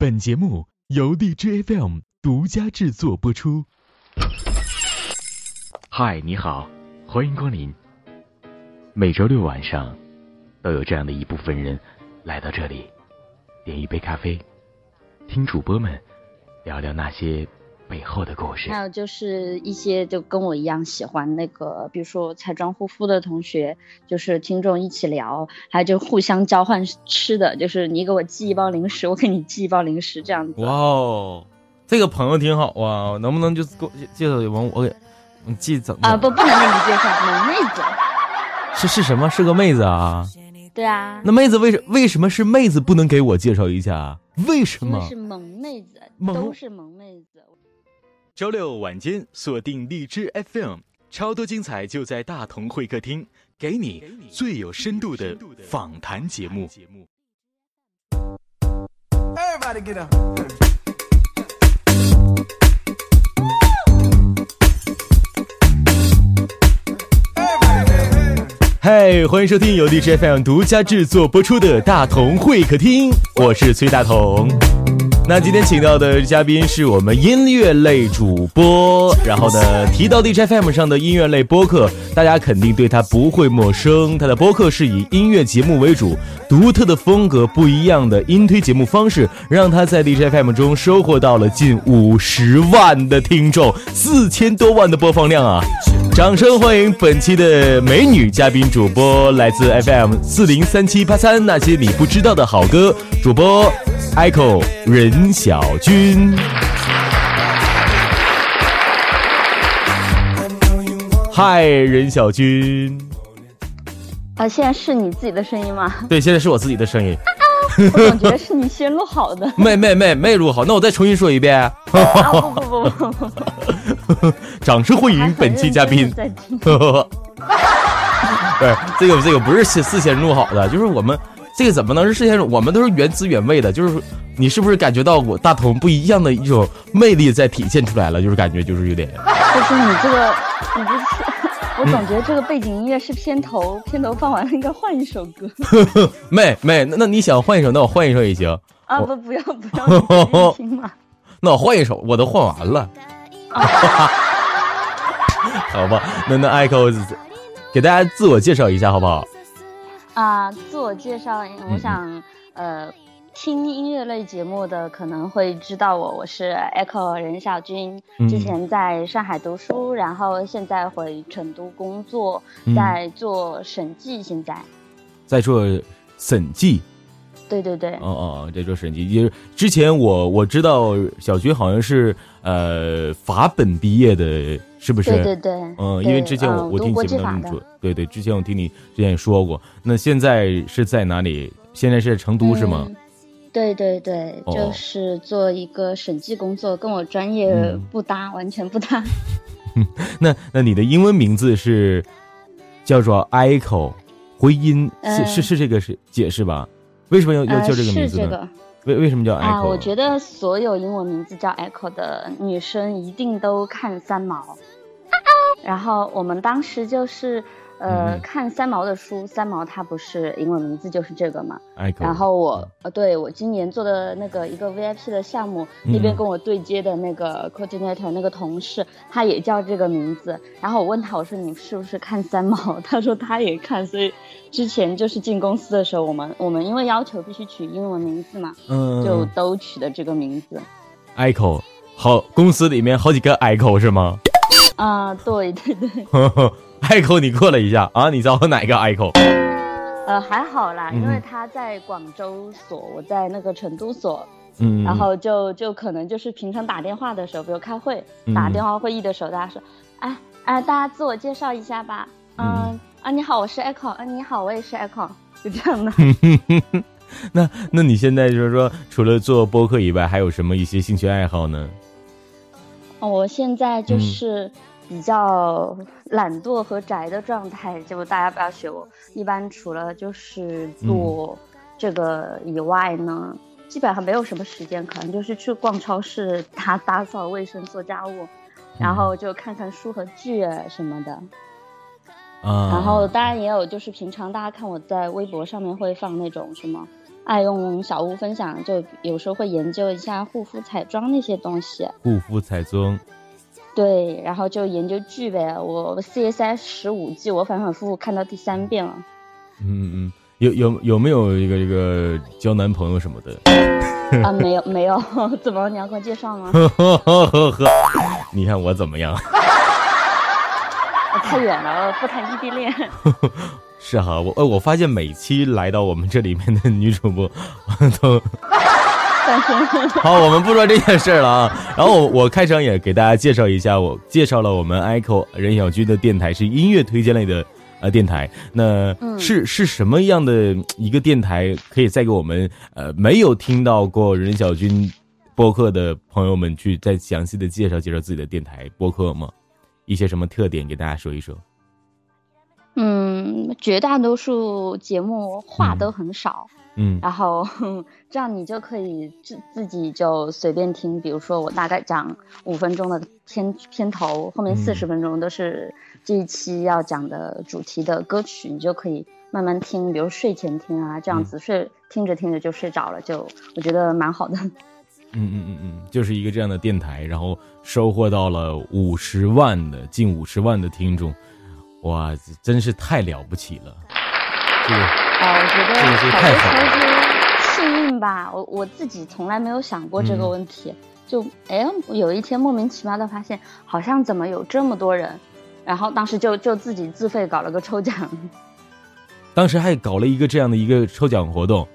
本节目由荔枝 FM 独家制作播出。嗨，你好，欢迎光临。每周六晚上，都有这样的一部分人来到这里，点一杯咖啡，听主播们聊聊那些。背后的故事，还有就是一些就跟我一样喜欢那个，比如说彩妆护肤的同学，就是听众一起聊，还有就互相交换吃的，就是你给我寄一包零食，我给你寄一包零食，这样子。哇哦，这个朋友挺好啊，能不能就给我介绍完我给你寄怎么？啊不，不能给你介绍，萌妹子。是是什么？是个妹子啊？对啊。那妹子为什为什么是妹子？不能给我介绍一下？为什么？是萌妹子，都是萌妹子。周六晚间锁定荔枝 FM，超多精彩就在大同会客厅，给你最有深度的访谈节目。嗨，欢迎收听由荔枝 FM 独家制作播出的大同会客厅，我是崔大同。那今天请到的嘉宾是我们音乐类主播，然后呢，提到 DJ FM 上的音乐类播客，大家肯定对他不会陌生。他的播客是以音乐节目为主，独特的风格、不一样的音推节目方式，让他在 DJ FM 中收获到了近五十万的听众，四千多万的播放量啊！掌声欢迎本期的美女嘉宾主播，来自 FM 四零三七八三那些你不知道的好歌主播。Echo 任小军，嗨，任小军。啊，现在是你自己的声音吗？对，现在是我自己的声音。我总觉得是你先录好的。没没没没录好，那我再重新说一遍。不不不不不。掌声欢迎本期嘉宾。对，这个这个不是事事先录好的，就是我们。这个怎么能是事先？我们都是原汁原味的，就是你是不是感觉到我大同不一样的一种魅力在体现出来了？就是感觉就是有点。就是你这个，你不是，我总觉得这个背景音乐是片头，片头放完了应该换一首歌。妹妹，那那你想换一首，那我换一首也行。啊不不要不要？那我换一首，我都换完了。好吧，那那 Echo 给大家自我介绍一下好不好？啊，自我介绍，我想，呃，听音乐类节目的可能会知道我，我是 Echo 任小军，之前在上海读书，然后现在回成都工作，在做审计，现在在做审计，对对对，哦哦，在做审计，就是之前我我知道小军好像是呃法本毕业的。是不是？对对对，嗯，因为之前我我听节目当中说，对对，之前我听你之前也说过。那现在是在哪里？现在是在成都是吗？对对对，就是做一个审计工作，跟我专业不搭，完全不搭。那那你的英文名字是叫做 Echo，回音是是是这个是解释吧？为什么要要叫这个名字呢？为为什么叫 Echo？啊，我觉得所有英文名字叫 Echo 的女生一定都看三毛。然后我们当时就是，呃，看三毛的书，三毛他不是英文名字就是这个嘛。然后我，呃，对我今年做的那个一个 VIP 的项目，那边跟我对接的那个 coordinator 那个同事，他也叫这个名字。然后我问他，我说你是不是看三毛？他说他也看。所以之前就是进公司的时候，我们我们因为要求必须取英文名字嘛，嗯，就都取的这个名字。Echo，好，公司里面好几个 Echo 是吗？啊，对对对，艾 口，你过来一下啊！你找哪个艾口？呃，还好啦，因为他在广州所，我在那个成都所，嗯，然后就就可能就是平常打电话的时候，比如开会打电话会议的时候，大家说，哎哎，大家自我介绍一下吧，嗯啊，你好，我是 Echo，嗯，你好，我也是 Echo，就这样的。那那你现在就是说，除了做播客以外，还有什么一些兴趣爱好呢？我现在就是比较懒惰和宅的状态，就大家不要学我。一般除了就是做这个以外呢，基本上没有什么时间，可能就是去逛超市、打打扫卫生、做家务，然后就看看书和剧什么的。啊。然后当然也有，就是平常大家看我在微博上面会放那种什么。爱用小屋分享，就有时候会研究一下护肤彩妆那些东西。护肤彩妆。对，然后就研究剧呗。我 CSI 十五季，我反反复复看到第三遍了。嗯嗯，有有有没有一个一个交男朋友什么的？啊，没有没有，怎么你要给我介绍吗？你看我怎么样？太远了，不谈异地恋。是哈，我呃，我发现每期来到我们这里面的女主播都。好，我们不说这件事了啊。然后我我开场也给大家介绍一下，我介绍了我们 Echo 任小军的电台是音乐推荐类的呃电台。那是是什么样的一个电台？可以再给我们呃没有听到过任小军播客的朋友们去再详细的介绍介绍自己的电台播客吗？一些什么特点给大家说一说？嗯，绝大多数节目话都很少。嗯，然后 这样你就可以自自己就随便听，比如说我大概讲五分钟的片片头，后面四十分钟都是这一期要讲的主题的歌曲，你就可以慢慢听，比如睡前听啊，这样子睡听着听着就睡着了，就我觉得蛮好的。嗯嗯嗯嗯，就是一个这样的电台，然后收获到了五十万的近五十万的听众，哇，真是太了不起了，这个。啊，我觉得好多时候是幸运吧。我我自己从来没有想过这个问题，就哎，有一天莫名其妙的发现，好像怎么有这么多人，然后当时就就自己自费搞了个抽奖。当时还搞了一个这样的一个抽奖活动。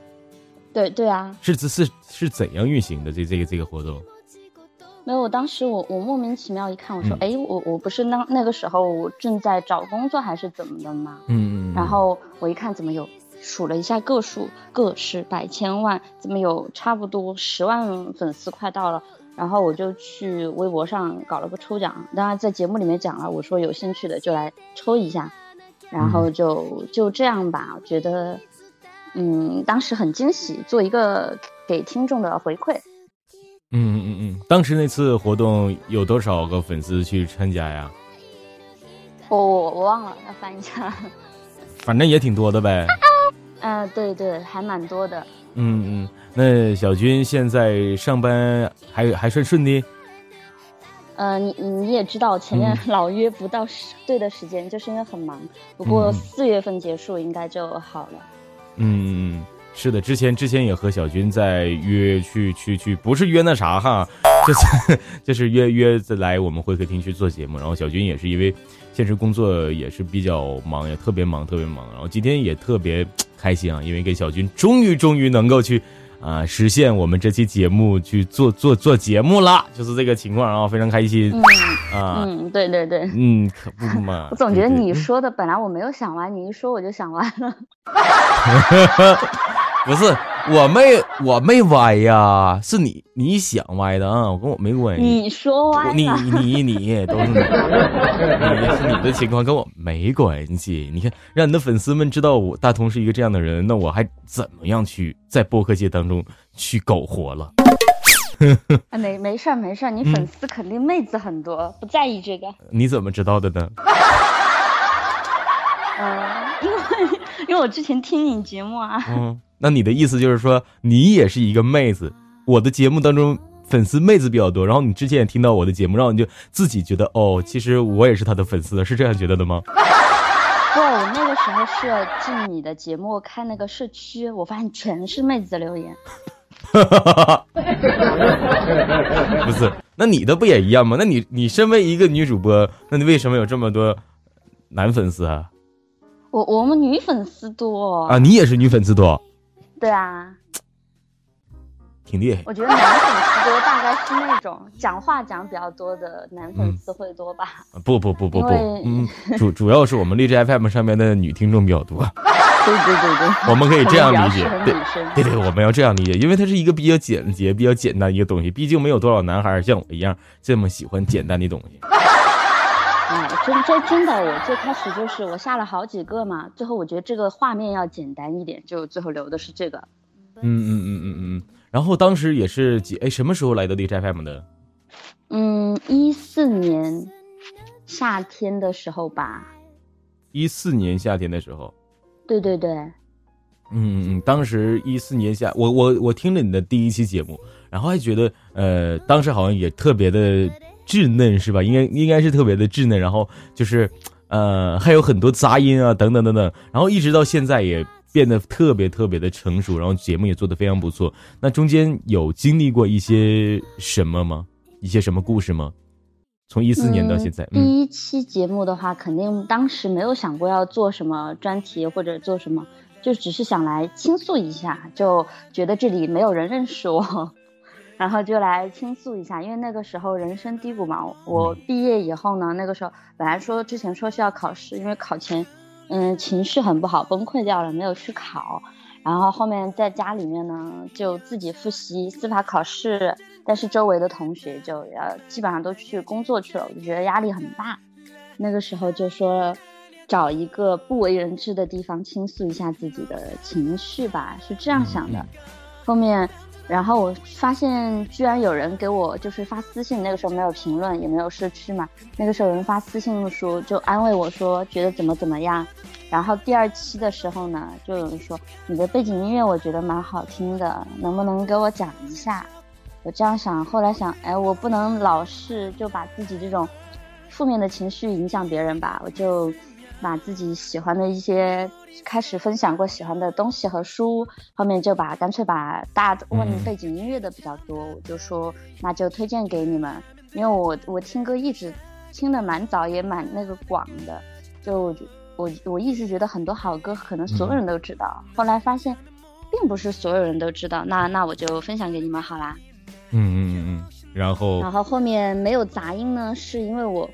对对啊。是是是怎样运行的？这这个这个活动？没有，我当时我我莫名其妙一看，我说哎，我我不是那那个时候我正在找工作还是怎么的吗？嗯嗯。然后我一看，怎么有？数了一下个数，个是百千万，怎么有差不多十万粉丝快到了？然后我就去微博上搞了个抽奖，当然在节目里面讲了，我说有兴趣的就来抽一下，然后就就这样吧。我觉得，嗯，当时很惊喜，做一个给听众的回馈。嗯嗯嗯嗯，当时那次活动有多少个粉丝去参加呀？我我我忘了，要翻一下。反正也挺多的呗。嗯，对对，还蛮多的。嗯嗯，那小军现在上班还还算顺利？呃，你你也知道，前面 老约不到时对的时间，就是因为很忙。不过四月份结束应该就好了。嗯嗯，是的，之前之前也和小军在约去去去，不是约那啥哈，就是就是约约来我们会客厅去做节目。然后小军也是因为现实工作也是比较忙，也特别忙，特别忙。然后今天也特别。开心啊！因为跟小军终于终于能够去，啊，实现我们这期节目去做做做节目了，就是这个情况啊，非常开心。嗯啊，嗯，对对对，嗯，可不嘛。我 总觉得你说的本来我没有想完，你一说我就想完了。不是，我没我没歪呀，是你你想歪的啊，我跟我没关系。你说歪你你你都是你，你是你的情况跟我没关系。你看，让你的粉丝们知道我大同是一个这样的人，那我还怎么样去在播客界当中去苟活了？没没事儿没事儿，你粉丝肯定妹子很多，不在意这个。你怎么知道的呢？嗯，因为因为我之前听你节目啊。嗯。那你的意思就是说，你也是一个妹子？我的节目当中粉丝妹子比较多，然后你之前也听到我的节目，然后你就自己觉得哦，其实我也是他的粉丝，是这样觉得的吗？不，我那个时候是进你的节目看那个社区，我发现全是妹子的留言。不是，那你的不也一样吗？那你你身为一个女主播，那你为什么有这么多男粉丝啊？我我们女粉丝多啊，你也是女粉丝多。对啊，挺厉害。我觉得男粉丝多，大概是那种讲话讲比较多的男粉丝会多吧？不不不不不，嗯，主主要是我们荔枝 FM 上面的女听众比较多。对对对对，我们可以这样理解。对对对，我们要这样理解，因为它是一个比较简洁、比较简单一个东西。毕竟没有多少男孩像我一样这么喜欢简单的东西。哎，真真真的，我最开始就是我下了好几个嘛，最后我觉得这个画面要简单一点，就最后留的是这个。嗯嗯嗯嗯嗯。然后当时也是几哎什么时候来的 D J F M 的？嗯，一四年夏天的时候吧。一四年夏天的时候。对对对。嗯嗯，当时一四年下，我我我听了你的第一期节目，然后还觉得，呃，当时好像也特别的稚嫩，是吧？应该应该是特别的稚嫩，然后就是，呃，还有很多杂音啊，等等等等，然后一直到现在也变得特别特别的成熟，然后节目也做得非常不错。那中间有经历过一些什么吗？一些什么故事吗？从一四年到现在，第一期节目的话，肯定当时没有想过要做什么专题或者做什么，就只是想来倾诉一下，就觉得这里没有人认识我，然后就来倾诉一下。因为那个时候人生低谷嘛，我毕业以后呢，那个时候本来说之前说是要考试，因为考前，嗯，情绪很不好，崩溃掉了，没有去考。然后后面在家里面呢，就自己复习司法考试，但是周围的同学就要基本上都去工作去了，我就觉得压力很大。那个时候就说，找一个不为人知的地方倾诉一下自己的情绪吧，是这样想的。后面，然后我发现居然有人给我就是发私信，那个时候没有评论，也没有社区嘛。那个时候有人发私信说，就安慰我说，觉得怎么怎么样。然后第二期的时候呢，就有人说你的背景音乐我觉得蛮好听的，能不能给我讲一下？我这样想，后来想，哎，我不能老是就把自己这种负面的情绪影响别人吧，我就把自己喜欢的一些开始分享过喜欢的东西和书，后面就把干脆把大问背景音乐的比较多，我就说那就推荐给你们，因为我我听歌一直听的蛮早也蛮那个广的，就。我我一直觉得很多好歌可能所有人都知道，后来发现，并不是所有人都知道。那那我就分享给你们好啦。嗯嗯嗯嗯。然后。然后后面没有杂音呢，是因为我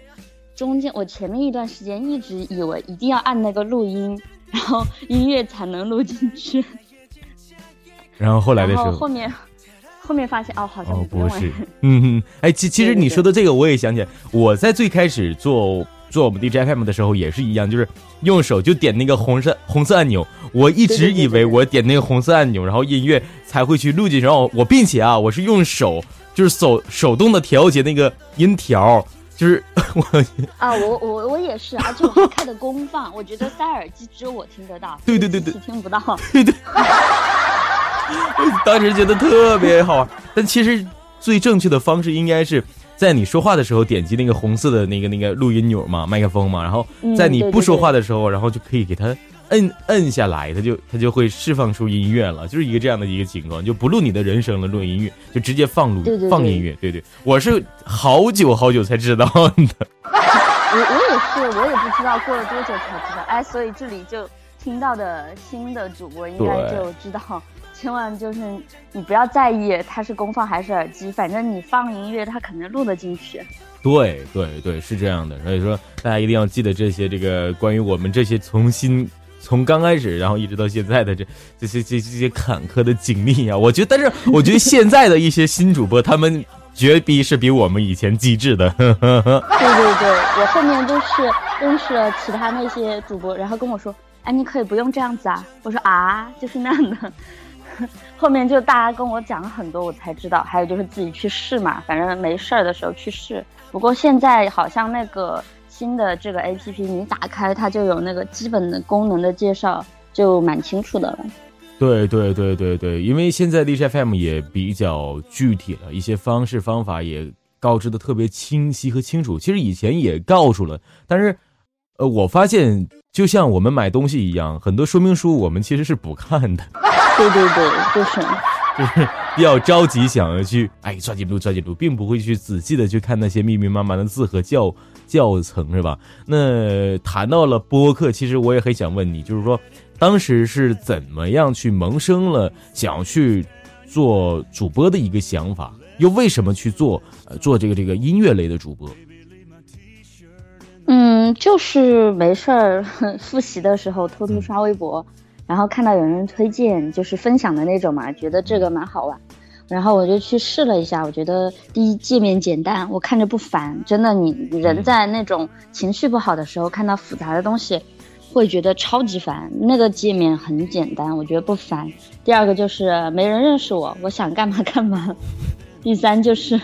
中间我前面一段时间一直以为一定要按那个录音，然后音乐才能录进去。然后后来的时候。后面后面发现哦，好像不是。嗯嗯。哎，其 其实你说的这个我也想起来，我在最开始做。做我们 DJFM 的时候也是一样，就是用手就点那个红色红色按钮。我一直以为我点那个红色按钮，然后音乐才会去录进去。然后我并且啊，我是用手就是手手动的调节那个音条，就是 我啊，我我我也是，而且我还开的功放。我觉得塞耳机只有我听得到，对对对对，听不到。对对，当时觉得特别好玩，但其实最正确的方式应该是。在你说话的时候，点击那个红色的那个那个录音钮嘛，麦克风嘛，然后在你不说话的时候，然后就可以给它摁摁下来，它就它就会释放出音乐了，就是一个这样的一个情况，就不录你的人声了，录音乐就直接放录放音乐，对对，我是好久好久才知道的。我我也是，我也不知道过了多久才知道，哎，所以这里就听到的新的主播应该就知道。千万就是你不要在意它是功放还是耳机，反正你放音乐，它肯定录得进去。对对对，是这样的。所以说，大家一定要记得这些这个关于我们这些重新从刚开始，然后一直到现在的这这些这这些坎坷的经历啊。我觉得，但是我觉得现在的一些新主播，他们绝逼是比我们以前机智的。对对对，我后面都是认识了其他那些主播，然后跟我说：“哎，你可以不用这样子啊。”我说：“啊，就是那样的。”后面就大家跟我讲了很多，我才知道。还有就是自己去试嘛，反正没事儿的时候去试。不过现在好像那个新的这个 A P P，你打开它就有那个基本的功能的介绍，就蛮清楚的了。对对对对对，因为现在 D J F M 也比较具体了，一些方式方法也告知的特别清晰和清楚。其实以前也告诉了，但是呃，我发现就像我们买东西一样，很多说明书我们其实是不看的。对对对，就是就是 比较着急，想要去哎抓紧录抓紧录，并不会去仔细的去看那些密密麻麻的字和教教程，是吧？那谈到了播客，其实我也很想问你，就是说当时是怎么样去萌生了想要去做主播的一个想法，又为什么去做呃做这个这个音乐类的主播？嗯，就是没事儿 复习的时候偷偷刷微博。然后看到有人推荐，就是分享的那种嘛，觉得这个蛮好玩，然后我就去试了一下。我觉得第一界面简单，我看着不烦。真的，你人在那种情绪不好的时候，看到复杂的东西，会觉得超级烦。那个界面很简单，我觉得不烦。第二个就是没人认识我，我想干嘛干嘛。第三就是，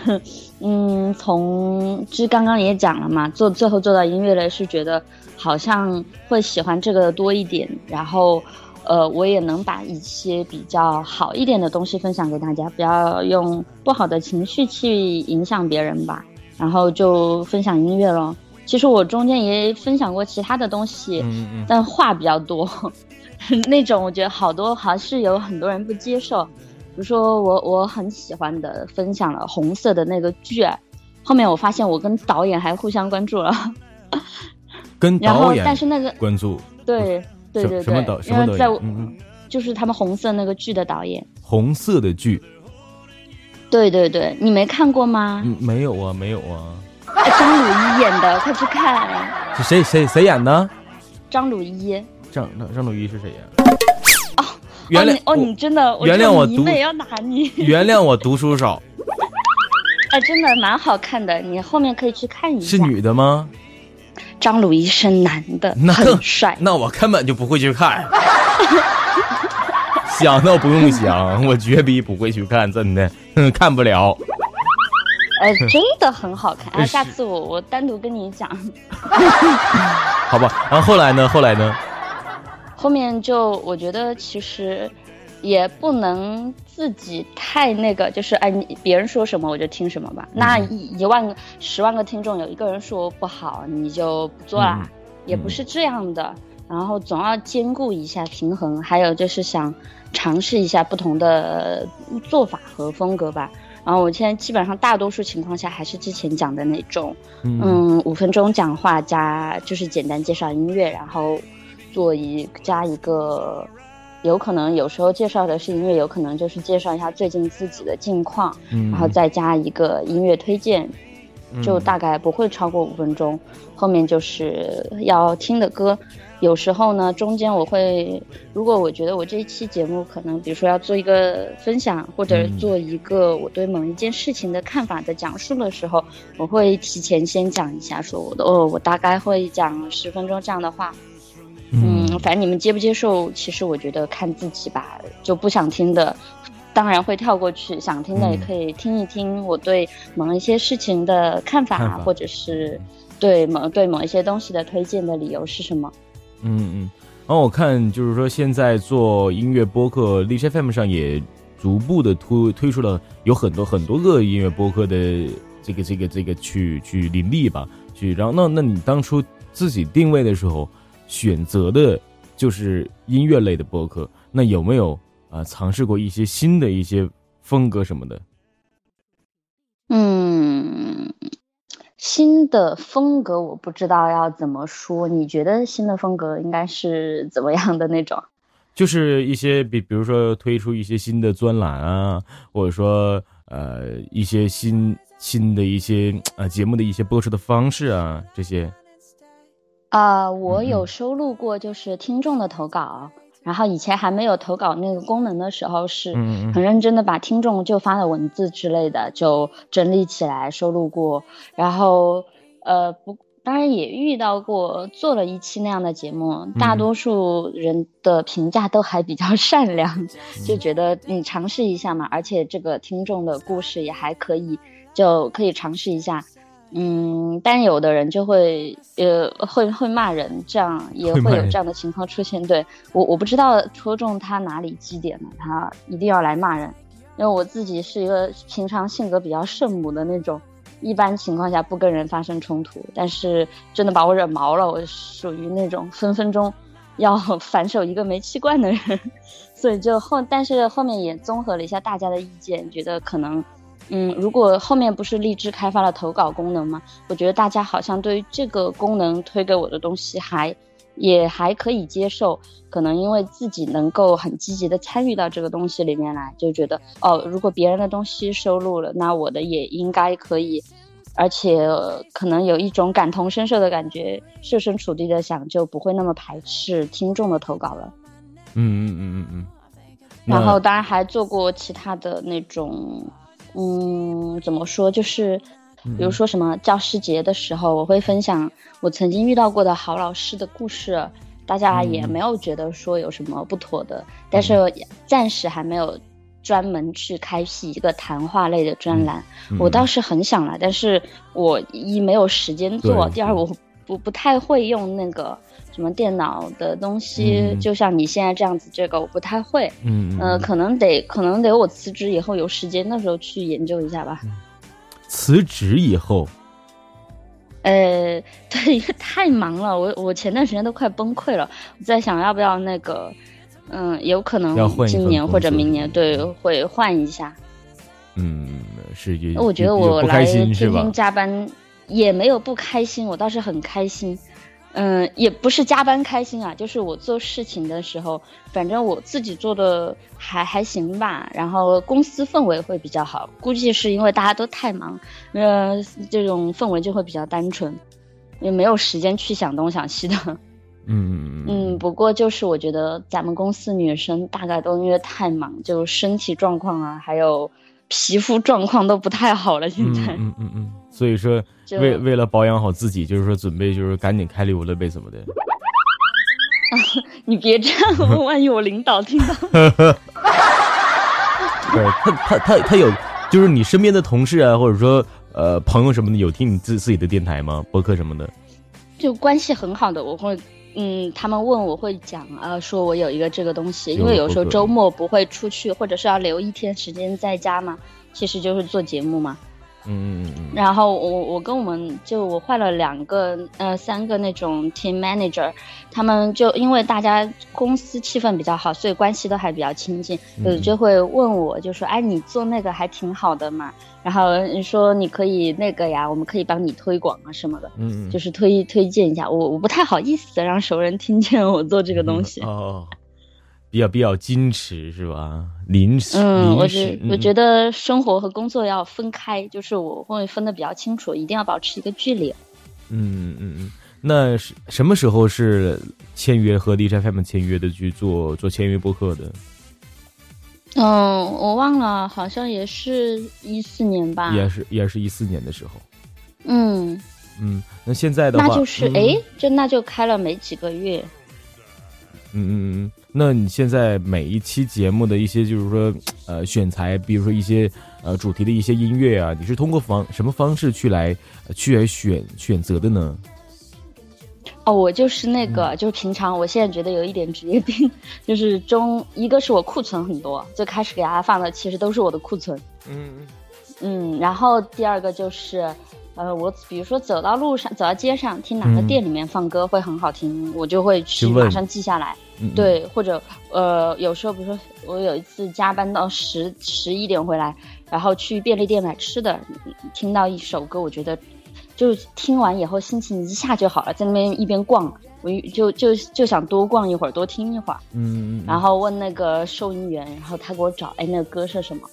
嗯，从其实刚刚也讲了嘛，做最后做到音乐类是觉得好像会喜欢这个多一点，然后。呃，我也能把一些比较好一点的东西分享给大家，不要用不好的情绪去影响别人吧。然后就分享音乐咯。其实我中间也分享过其他的东西，但话比较多，那种我觉得好多还是有很多人不接受。比如说我我很喜欢的分享了红色的那个剧，后面我发现我跟导演还互相关注了，跟导演，但是那个关注，对。对对对，因为在就是他们红色那个剧的导演，红色的剧，对对对，你没看过吗？没有啊，没有啊。张鲁一演的，快去看。是谁谁谁演的？张鲁一。张张张鲁一是谁呀？哦，原谅哦，你真的原谅我读要打你，原谅我读书少。哎，真的蛮好看的，你后面可以去看一下。是女的吗？张鲁一是男的，很帅。那我根本就不会去看，想都不用想，我绝逼不会去看，真的看不了。呃，真的很好看啊！下次我我单独跟你讲。好吧，然后后来呢？后来呢？后面就我觉得其实。也不能自己太那个，就是哎，你别人说什么我就听什么吧。那一一万个、十万个听众有一个人说不好，你就不做啦，也不是这样的。然后总要兼顾一下平衡，还有就是想尝试一下不同的做法和风格吧。然后我现在基本上大多数情况下还是之前讲的那种，嗯，五分钟讲话加就是简单介绍音乐，然后做一加一个。有可能有时候介绍的是音乐，有可能就是介绍一下最近自己的近况，然后再加一个音乐推荐，就大概不会超过五分钟。后面就是要听的歌，有时候呢中间我会，如果我觉得我这一期节目可能，比如说要做一个分享，或者做一个我对某一件事情的看法的讲述的时候，我会提前先讲一下，说我的哦，我大概会讲十分钟这样的话。嗯，反正你们接不接受，其实我觉得看自己吧。就不想听的，当然会跳过去；想听的也可以听一听我对某一些事情的看法，或者是对某对某一些东西的推荐的理由是什么。嗯嗯。然后我看就是说，现在做音乐播客，荔枝 FM 上也逐步的推推出了有很多很多个音乐播客的这个这个这个去去林立吧，去。然后那那你当初自己定位的时候。选择的就是音乐类的播客，那有没有啊尝试过一些新的一些风格什么的？嗯，新的风格我不知道要怎么说。你觉得新的风格应该是怎么样的那种？就是一些比，比如说推出一些新的专栏啊，或者说呃一些新新的一些呃节目的一些播出的方式啊这些。啊，我有收录过，就是听众的投稿。然后以前还没有投稿那个功能的时候，是很认真的把听众就发的文字之类的就整理起来收录过。然后，呃，不，当然也遇到过做了一期那样的节目，大多数人的评价都还比较 善良，就觉得你尝试一下嘛，而且这个听众的故事也还可以，就可以尝试一下。嗯，但有的人就会呃会会骂人，这样也会有这样的情况出现。对我我不知道戳中他哪里基点了，他一定要来骂人。因为我自己是一个平常性格比较圣母的那种，一般情况下不跟人发生冲突，但是真的把我惹毛了，我属于那种分分钟要 反手一个煤气罐的人。所以就后，但是后面也综合了一下大家的意见，觉得可能。嗯，如果后面不是荔枝开发了投稿功能吗？我觉得大家好像对于这个功能推给我的东西还也还可以接受，可能因为自己能够很积极的参与到这个东西里面来，就觉得哦，如果别人的东西收录了，那我的也应该可以，而且可能有一种感同身受的感觉，设身处地的想，就不会那么排斥听众的投稿了。嗯嗯嗯嗯嗯。然后当然还做过其他的那种。嗯，怎么说？就是，比如说什么教师节的时候，我会分享我曾经遇到过的好老师的故事，大家也没有觉得说有什么不妥的。但是暂时还没有专门去开辟一个谈话类的专栏，我倒是很想来，但是我一没有时间做，第二我不不太会用那个什么电脑的东西，就像你现在这样子，这个我不太会。嗯呃，可能得可能得我辞职以后有时间，的时候去研究一下吧。辞职以后。呃，对，因为太忙了，我我前段时间都快崩溃了。我在想要不要那个，嗯，有可能今年或者明年，对，会换一下。嗯，是。我觉得我来天天加班也没有不开心，我倒是很开心。嗯，也不是加班开心啊，就是我做事情的时候，反正我自己做的还还行吧。然后公司氛围会比较好，估计是因为大家都太忙，呃，这种氛围就会比较单纯，也没有时间去想东想西的。嗯嗯。不过就是我觉得咱们公司女生大概都因为太忙，就身体状况啊，还有皮肤状况都不太好了。现在。嗯嗯嗯。所以说。为为了保养好自己，就是说准备就是赶紧开溜了呗，怎么的。你别这样，万一我领导听到。对他他他他有，就是你身边的同事啊，或者说呃朋友什么的，有听你自自己的电台吗？博客什么的？就关系很好的，我会嗯，他们问我会讲啊，说我有一个这个东西，因为有时候周末不会出去，或者是要留一天时间在家嘛，其实就是做节目嘛。嗯嗯嗯，然后我我跟我们就我换了两个呃三个那种 team manager，他们就因为大家公司气氛比较好，所以关系都还比较亲近，嗯。就会问我就说哎你做那个还挺好的嘛，然后你说你可以那个呀，我们可以帮你推广啊什么的，嗯嗯，就是推推荐一下，我我不太好意思让熟人听见我做这个东西。哦。比较比较矜持是吧？临时，嗯，我觉我觉得生活和工作要分开，就是我会分的比较清楚，一定要保持一个距离。嗯嗯嗯，那是什么时候是签约和 DJ FM 签约的去做做签约播客的？嗯，我忘了，好像也是一四年吧。也是也是一四年的时候。嗯嗯，那现在的话，那就是哎，就那就开了没几个月。嗯嗯嗯，那你现在每一期节目的一些，就是说，呃，选材，比如说一些呃主题的一些音乐啊，你是通过方什么方式去来去来选选择的呢？哦，我就是那个，就是平常，我现在觉得有一点职业病，就是中一个是我库存很多，最开始给大家放的其实都是我的库存。嗯嗯嗯，然后第二个就是。呃，我比如说走到路上，走到街上，听哪个店里面放歌会很好听，我就会去马上记下来。对，或者呃，有时候比如说我有一次加班到十十一点回来，然后去便利店买吃的，听到一首歌，我觉得就听完以后心情一下就好了，在那边一边逛，我就就就想多逛一会儿，多听一会儿。嗯。然后问那个收银员，然后他给我找，哎，那个歌是什么？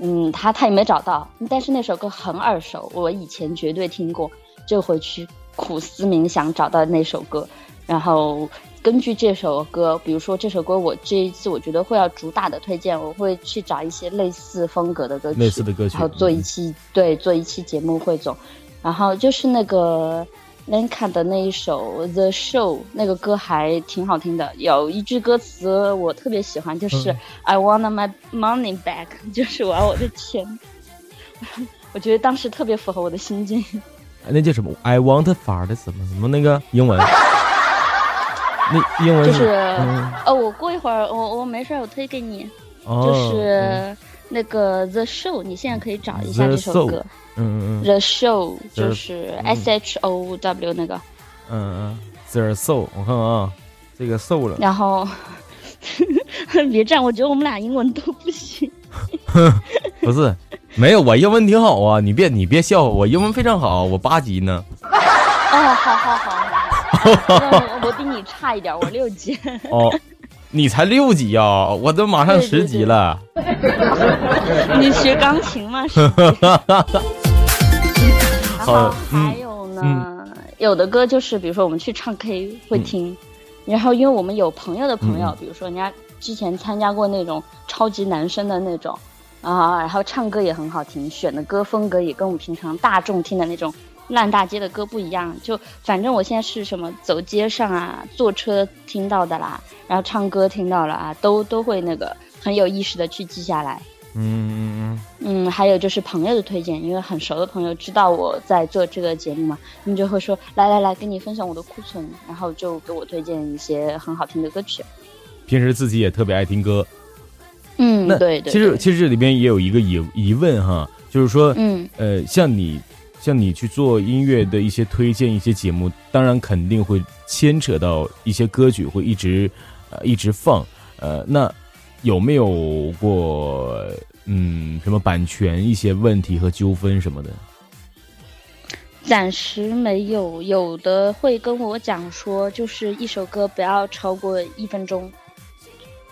嗯，他他也没找到，但是那首歌很耳熟，我以前绝对听过，就回去苦思冥想找到那首歌，然后根据这首歌，比如说这首歌我这一次我觉得会要主打的推荐，我会去找一些类似风格的歌曲，类似的歌曲，然后做一期对做一期节目汇总，然后就是那个。Lenka 的那一首《The Show》那个歌还挺好听的，有一句歌词我特别喜欢，就是 "I want my money back"，就是我要我的钱。我觉得当时特别符合我的心境。那叫什么？I want fart 什么什么那个英文？那英文就是哦，我过一会儿我我没事，我推给你。就是那个《The Show》，你现在可以找一下这首歌。嗯嗯嗯，The Show 就是 S H O W 那个，嗯嗯，The Show，我看看啊，这个 Show 了。然后别这样，我觉得我们俩英文都不行。不是，没有，我英文挺好啊，你别你别笑话我，英文非常好，我八级呢。哦，好好好，我我比你差一点，我六级。哦，你才六级呀，我都马上十级了。你学钢琴吗？然后还有呢，有的歌就是比如说我们去唱 K 会听，然后因为我们有朋友的朋友，比如说人家之前参加过那种超级男生的那种啊，然后唱歌也很好听，选的歌风格也跟我们平常大众听的那种烂大街的歌不一样。就反正我现在是什么走街上啊，坐车听到的啦，然后唱歌听到了啊，都都会那个很有意识的去记下来。嗯嗯嗯嗯，还有就是朋友的推荐，因为很熟的朋友知道我在做这个节目嘛，他们就会说来来来，跟你分享我的库存，然后就给我推荐一些很好听的歌曲。平时自己也特别爱听歌，嗯，对对。其实其实这里边也有一个疑疑问哈，就是说，嗯呃，像你像你去做音乐的一些推荐一些节目，当然肯定会牵扯到一些歌曲会一直呃一直放，呃，那有没有过嗯什么版权一些问题和纠纷什么的？暂时没有，有的会跟我讲说，就是一首歌不要超过一分钟。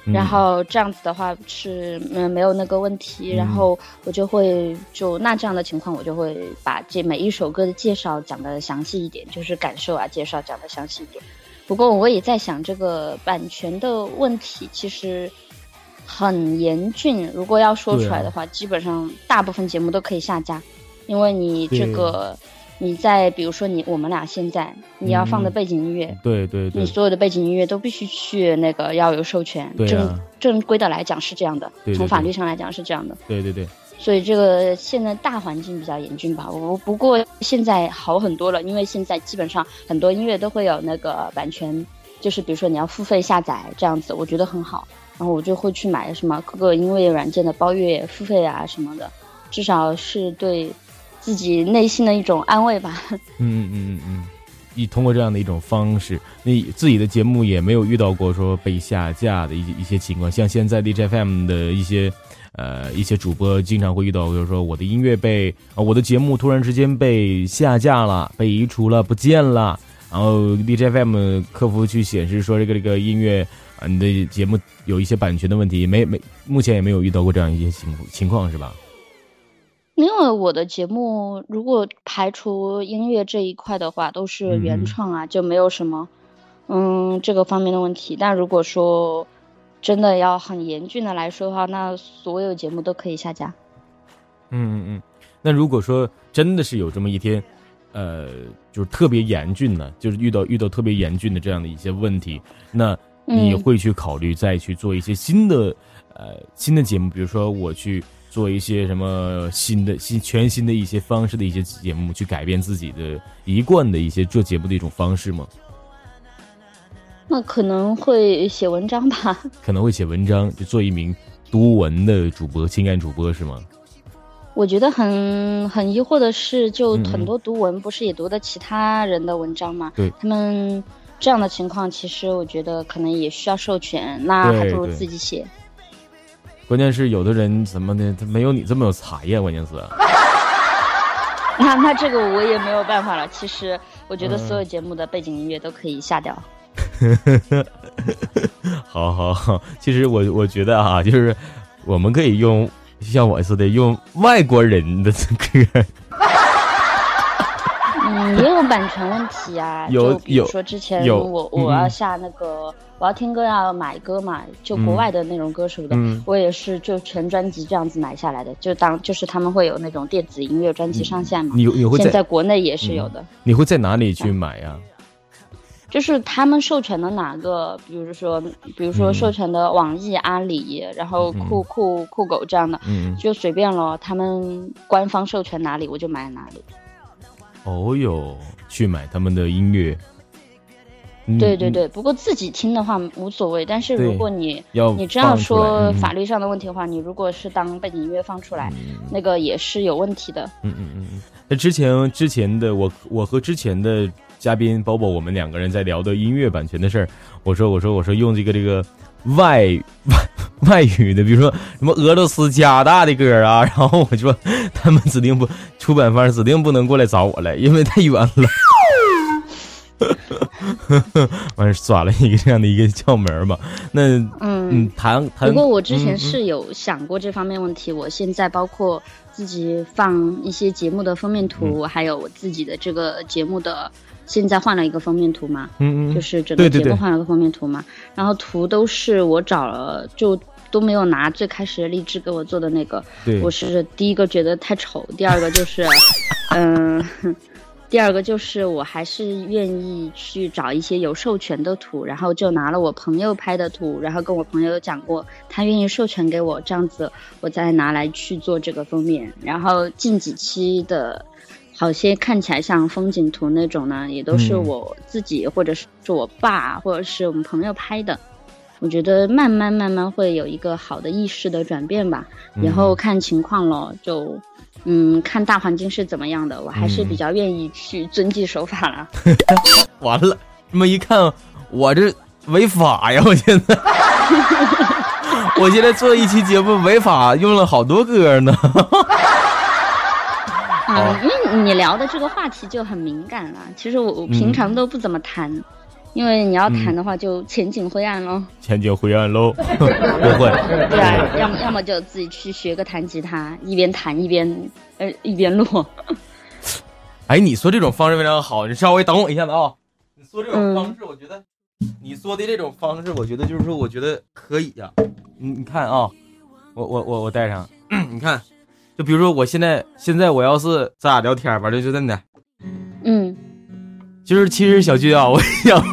然后这样子的话是嗯没有那个问题，然后我就会就那这样的情况我就会把这每一首歌的介绍讲的详细一点，就是感受啊介绍讲的详细一点。不过我也在想这个版权的问题其实很严峻，如果要说出来的话，基本上大部分节目都可以下架，因为你这个。你在比如说你我们俩现在你要放的背景音乐，对对对，你所有的背景音乐都必须去那个要有授权，正正规的来讲是这样的，从法律上来讲是这样的。对对对。所以这个现在大环境比较严峻吧，我不过现在好很多了，因为现在基本上很多音乐都会有那个版权，就是比如说你要付费下载这样子，我觉得很好，然后我就会去买什么各个音乐软件的包月付费啊什么的，至少是对。自己内心的一种安慰吧。嗯嗯嗯嗯，你通过这样的一种方式，你自己的节目也没有遇到过说被下架的一一些情况。像现在 DJFM 的一些呃一些主播经常会遇到，就是说我的音乐被啊我的节目突然之间被下架了，被移除了，不见了。然后 DJFM 客服去显示说这个这个音乐啊你的节目有一些版权的问题，没没目前也没有遇到过这样一些情情况是吧？因为我的节目如果排除音乐这一块的话，都是原创啊，就没有什么，嗯，这个方面的问题。但如果说真的要很严峻的来说的话，那所有节目都可以下架。嗯嗯嗯。那如果说真的是有这么一天，呃，就是特别严峻的，就是遇到遇到特别严峻的这样的一些问题，那你会去考虑再去做一些新的呃新的节目，比如说我去。做一些什么新的、新全新的一些方式的一些节目，去改变自己的一贯的一些做节目的一种方式吗？那可能会写文章吧。可能会写文章，就做一名读文的主播、情感主播是吗？我觉得很很疑惑的是，就很多读文不是也读的其他人的文章吗？对，他们这样的情况，其实我觉得可能也需要授权，那还不如自己写。关键是有的人怎么的，他没有你这么有才呀！关键是，那那这个我也没有办法了。其实我觉得所有节目的背景音乐都可以下掉。好好好，其实我我觉得啊，就是我们可以用像我似的用外国人的歌。嗯，也有版权问题啊。有有说之前我我要下那个我要听歌要买歌嘛，就国外的那种歌手的，我也是就全专辑这样子买下来的，就当就是他们会有那种电子音乐专辑上线嘛。你你会现在国内也是有的。你会在哪里去买呀？就是他们授权的哪个，比如说比如说授权的网易、阿里，然后酷酷酷狗这样的，就随便咯。他们官方授权哪里，我就买哪里。哦哟，去买他们的音乐。对对对，不过自己听的话无所谓。但是如果你要你这样说法律上的问题的话，你如果是当背景音乐放出来，那个也是有问题的。嗯嗯嗯嗯。那之前之前的我我和之前的嘉宾包包，我们两个人在聊的音乐版权的事儿，我说我说我说用这个这个外外 外语的，比如说什么俄罗斯加大的歌啊，然后我说他们指定不出版方指定不能过来找我来，因为太远了。完事耍了一个这样的一个窍门嘛？那嗯，谈谈。不过我之前是有想过这方面问题。我现在包括自己放一些节目的封面图，还有我自己的这个节目的，现在换了一个封面图嘛？嗯嗯，就是整个节目换了个封面图嘛。然后图都是我找了，就都没有拿最开始励志给我做的那个。我是第一个觉得太丑，第二个就是，嗯。第二个就是我还是愿意去找一些有授权的图，然后就拿了我朋友拍的图，然后跟我朋友讲过，他愿意授权给我，这样子我再拿来去做这个封面。然后近几期的，好些看起来像风景图那种呢，也都是我自己或者是我爸或者是我们朋友拍的。我觉得慢慢慢慢会有一个好的意识的转变吧，以后看情况咯，就。嗯，看大环境是怎么样的，我还是比较愿意去遵纪守法了。完了，这么一看，我这违法呀！我现在，我现在做一期节目违法，用了好多歌呢。啊，因为你聊的这个话题就很敏感了。其实我我平常都不怎么谈。因为你要弹的话，就前景灰暗喽。前景灰暗喽，不会。对啊，要么要么就自己去学个弹吉他，一边弹一边呃一边录。哎，你说这种方式非常好，你稍微等我一下子啊。你说这种方式，我觉得你说的这种方式，我觉得就是说，我觉得可以呀。你你看啊，我我我我带上，你看，就比如说我现在现在我要是咱俩聊天完了就真的，嗯。就是其实小军啊，我想，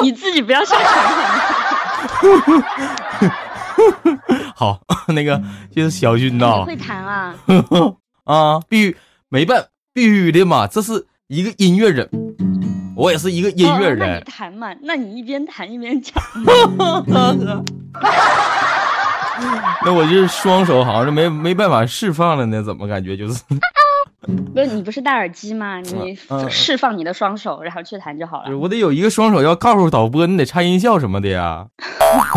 你自己不要上场。好，那个就是小军呐，会弹啊，啊，必须没办必须的嘛，这是一个音乐人，我也是一个音乐人。那你弹嘛，那你一边弹一边讲。那我这双手好像是没没办法释放了呢，怎么感觉就是？不是你不是戴耳机吗？你释放你的双手，然后去弹就好了。我得有一个双手，要告诉导播，你得插音效什么的呀。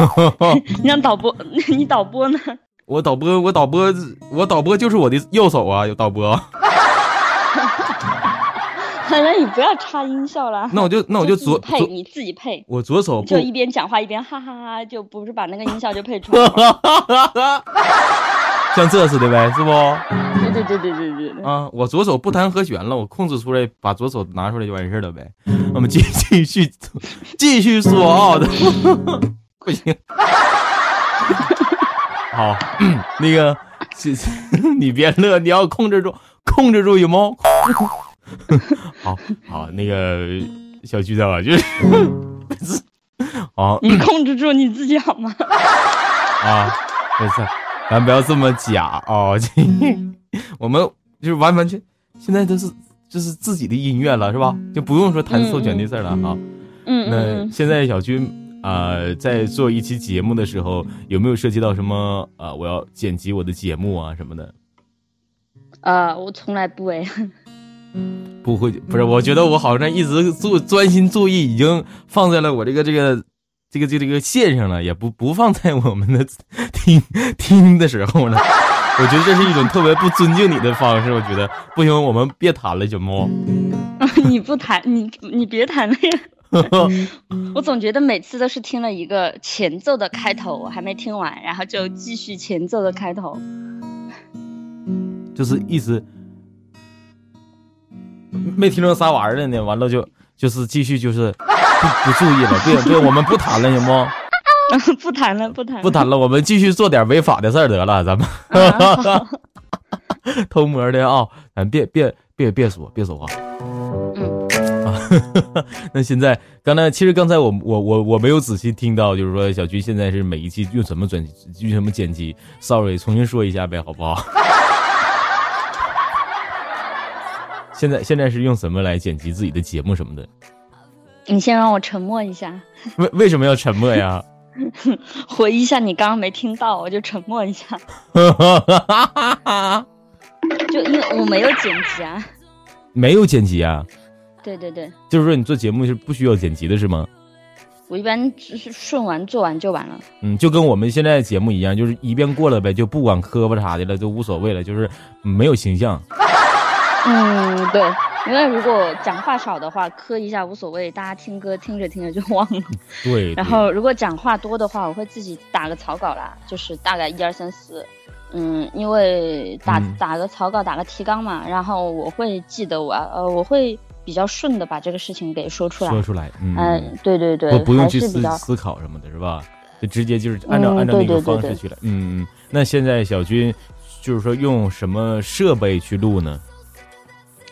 你让导播，你导播呢？我导播，我导播，我导播就是我的右手啊，有导播。那你不要插音效了。那我就那我就左配，你自己配。我左手就一边讲话一边哈哈哈，就不是把那个音效就配出来。像这似的呗，是不？对对对对对对。啊，我左手不弹和弦了，我控制出来，把左手拿出来就完事了呗。我们继继续继续说啊，不行。好，那个，你别乐，你要控制住，控制住有吗？好好，那个小区的啊，就 是，好，你控制住你自己好吗？啊，没事。咱不要这么假哦，我们就是完完全现在都是就是自己的音乐了，是吧？就不用说弹授权的事了哈。嗯那现在小军啊，在做一期节目的时候，有没有涉及到什么啊？我要剪辑我的节目啊什么的？啊，我从来不哎。不会，不是，我觉得我好像一直做专心注意，已经放在了我这个这个。这个这个这个线上了，也不不放在我们的 听听的时候了。我觉得这是一种特别不尊敬你的方式。我觉得不行，我们别谈了，行不？你不谈，你你别谈了呀。我总觉得每次都是听了一个前奏的开头，我还没听完，然后就继续前奏的开头。就是意思没听着啥玩意儿呢，完了就就是继续就是。不不注意了，对对，我们不谈了，行不？不谈了，不谈，不谈了，我们继续做点违法的事儿得了，咱们 偷摸的啊，咱别别别别说，别说话。嗯啊，那现在刚才其实刚才我我我我没有仔细听到，就是说小军现在是每一期用什么转用什么剪辑？Sorry，重新说一下呗，好不好？现在现在是用什么来剪辑自己的节目什么的？你先让我沉默一下。为为什么要沉默呀？回忆一下你刚刚没听到，我就沉默一下。就因为我没有剪辑啊。没有剪辑啊？对对对。就是说你做节目是不需要剪辑的是吗？我一般只是顺完做完就完了。嗯，就跟我们现在节目一样，就是一遍过了呗，就不管磕巴啥的了，都无所谓了，就是没有形象。嗯，对。因为如果讲话少的话，磕一下无所谓，大家听歌听着听着就忘了。对。然后如果讲话多的话，我会自己打个草稿啦，就是大概一二三四，嗯，因为打打个草稿，打个提纲嘛，然后我会记得我呃，我会比较顺的把这个事情给说出来。说出来，嗯，对对对，不用去思思考什么的，是吧？就直接就是按照按照那个方式去了。嗯嗯。那现在小军就是说用什么设备去录呢？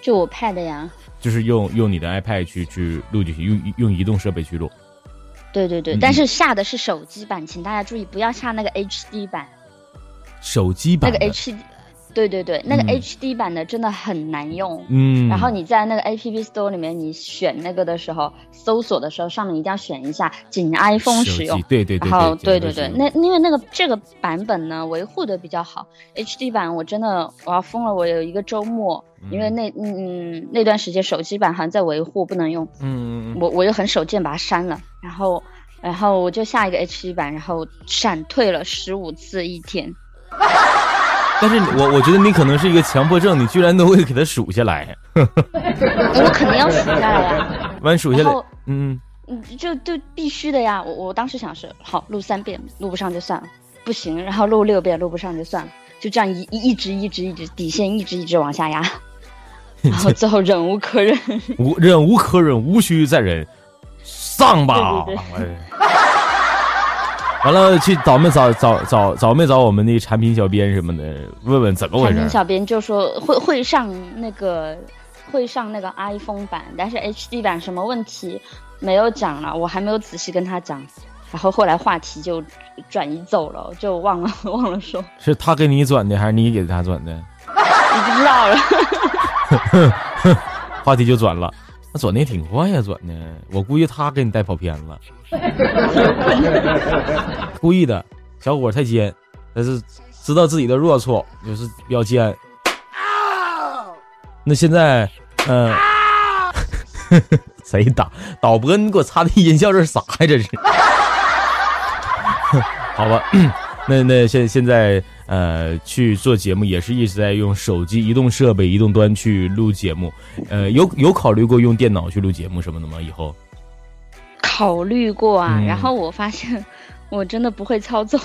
就我 Pad 呀。就是用用你的 iPad 去去录进去，用用移动设备去录。对对对，但是下的是手机版，请大家注意不要下那个 HD 版。手机版那个 HD。对对对，那个 HD 版的真的很难用。嗯，然后你在那个 App Store 里面，你选那个的时候，搜索的时候，上面一定要选一下仅 iPhone 使用。对对对。然后对对对，那因为那个这个版本呢，维护的比较好。HD 版我真的我要疯了，我有一个周末，因为那嗯那段时间手机版好像在维护，不能用。嗯嗯我我又很手贱把它删了，然后然后我就下一个 HD 版，然后闪退了十五次一天。但是我我觉得你可能是一个强迫症，你居然都会给它数下来。我肯定要数下来呀。完数下来，嗯嗯，就就必须的呀。我我当时想是，好录三遍，录不上就算了，不行，然后录六遍，录不上就算了，就这样一一直一直一直底线一直一直往下压，然后最后忍无可忍，无忍无可忍，无需再忍，上吧。完了，去找没找找找找没找我们的产品小编什么的，问问怎么回事。产品小编就说会会上那个会上那个 iPhone 版，但是 HD 版什么问题没有讲了，我还没有仔细跟他讲。然后后来话题就转移走了，就忘了 忘了说。是他给你转的，还是你给他转的？你不知道了。话题就转了。那转的也挺快呀，转的，我估计他给你带跑偏了，故意的，小伙太尖，但是知道自己的弱处，就是比较尖。那现在，嗯，谁打导播？你给我插的音效这是啥呀？这是？好吧。那那现现在呃去做节目也是一直在用手机移动设备移动端去录节目，呃有有考虑过用电脑去录节目什么的吗？以后考虑过啊，然后我发现我真的不会操作。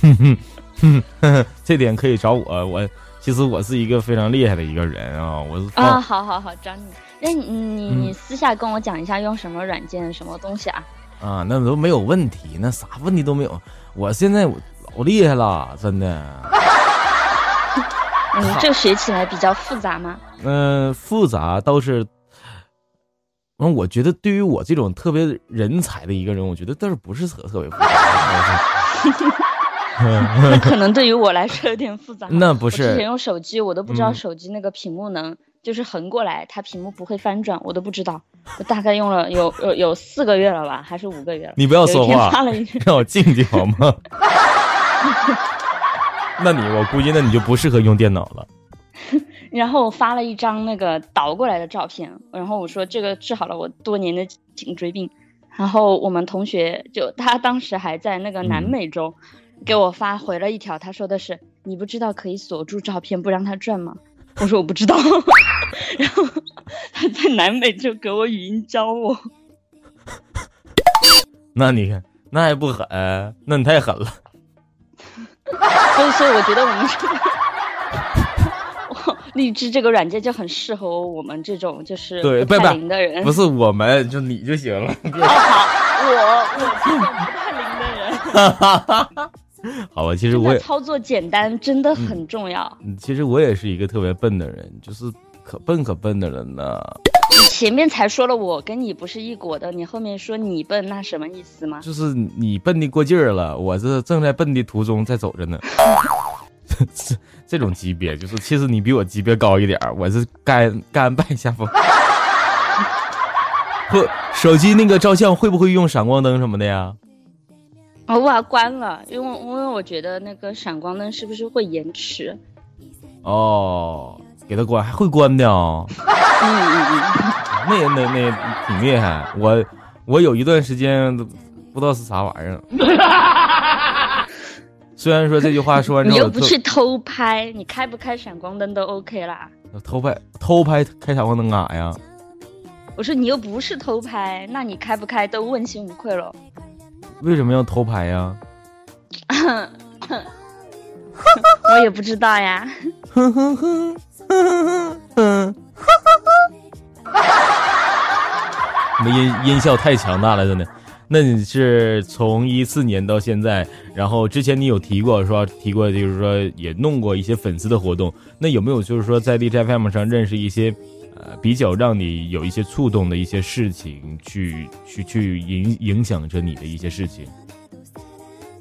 哼 哼这点可以找我，我其实我是一个非常厉害的一个人啊，我是啊，好好好，找你。那你你你私下跟我讲一下用什么软件什么东西啊？啊，那都没有问题，那啥问题都没有。我现在我老厉害了，真的。嗯，这学起来比较复杂吗？嗯，复杂倒是。嗯，我觉得对于我这种特别人才的一个人，我觉得倒是不是特特别复杂。那可能对于我来说有点复杂。那不是。之前用手机，我都不知道手机那个屏幕能。就是横过来，它屏幕不会翻转，我都不知道。我大概用了有有有四个月了吧，还是五个月了？你不要说话，让我静静好吗？那你我估计那你就不适合用电脑了。然后我发了一张那个倒过来的照片，然后我说这个治好了我多年的颈椎病。然后我们同学就他当时还在那个南美洲，给我发回了一条，他说的是你不知道可以锁住照片不让它转吗？我说我不知道，然后他在南美就给我语音教我。那你看，那还不狠？那你太狠了。所以，所以我觉得我们这个 荔枝这个软件就很适合我们这种就是对不太灵的人。不是我们，就你就行了。好，我我这种不太灵的人。好吧，其实我也操作简单真的很重要。嗯其实我也是一个特别笨的人，就是可笨可笨的人呢。你前面才说了我跟你不是一国的，你后面说你笨，那什么意思吗？就是你笨的过劲儿了，我这正在笨的途中在走着呢。这这种级别，就是其实你比我级别高一点我是甘甘拜下风。不，手机那个照相会不会用闪光灯什么的呀？我把它关了，因为因为我觉得那个闪光灯是不是会延迟？哦，给它关还会关的啊？嗯嗯嗯，那那那挺厉害。我我有一段时间不知道是啥玩意儿。虽然说这句话说完之后，你又不去偷拍，你开不开闪光灯都 OK 啦。偷拍偷拍开闪光灯干啥呀？我说你又不是偷拍，那你开不开都问心无愧了。为什么要偷拍呀？我也不知道呀。你音音效太强大了，真的。那你是从一四年到现在，然后之前你有提过说提过，就是说也弄过一些粉丝的活动。那有没有就是说在 DJ FM 上认识一些，呃，比较让你有一些触动的一些事情，去去去影影响着你的一些事情？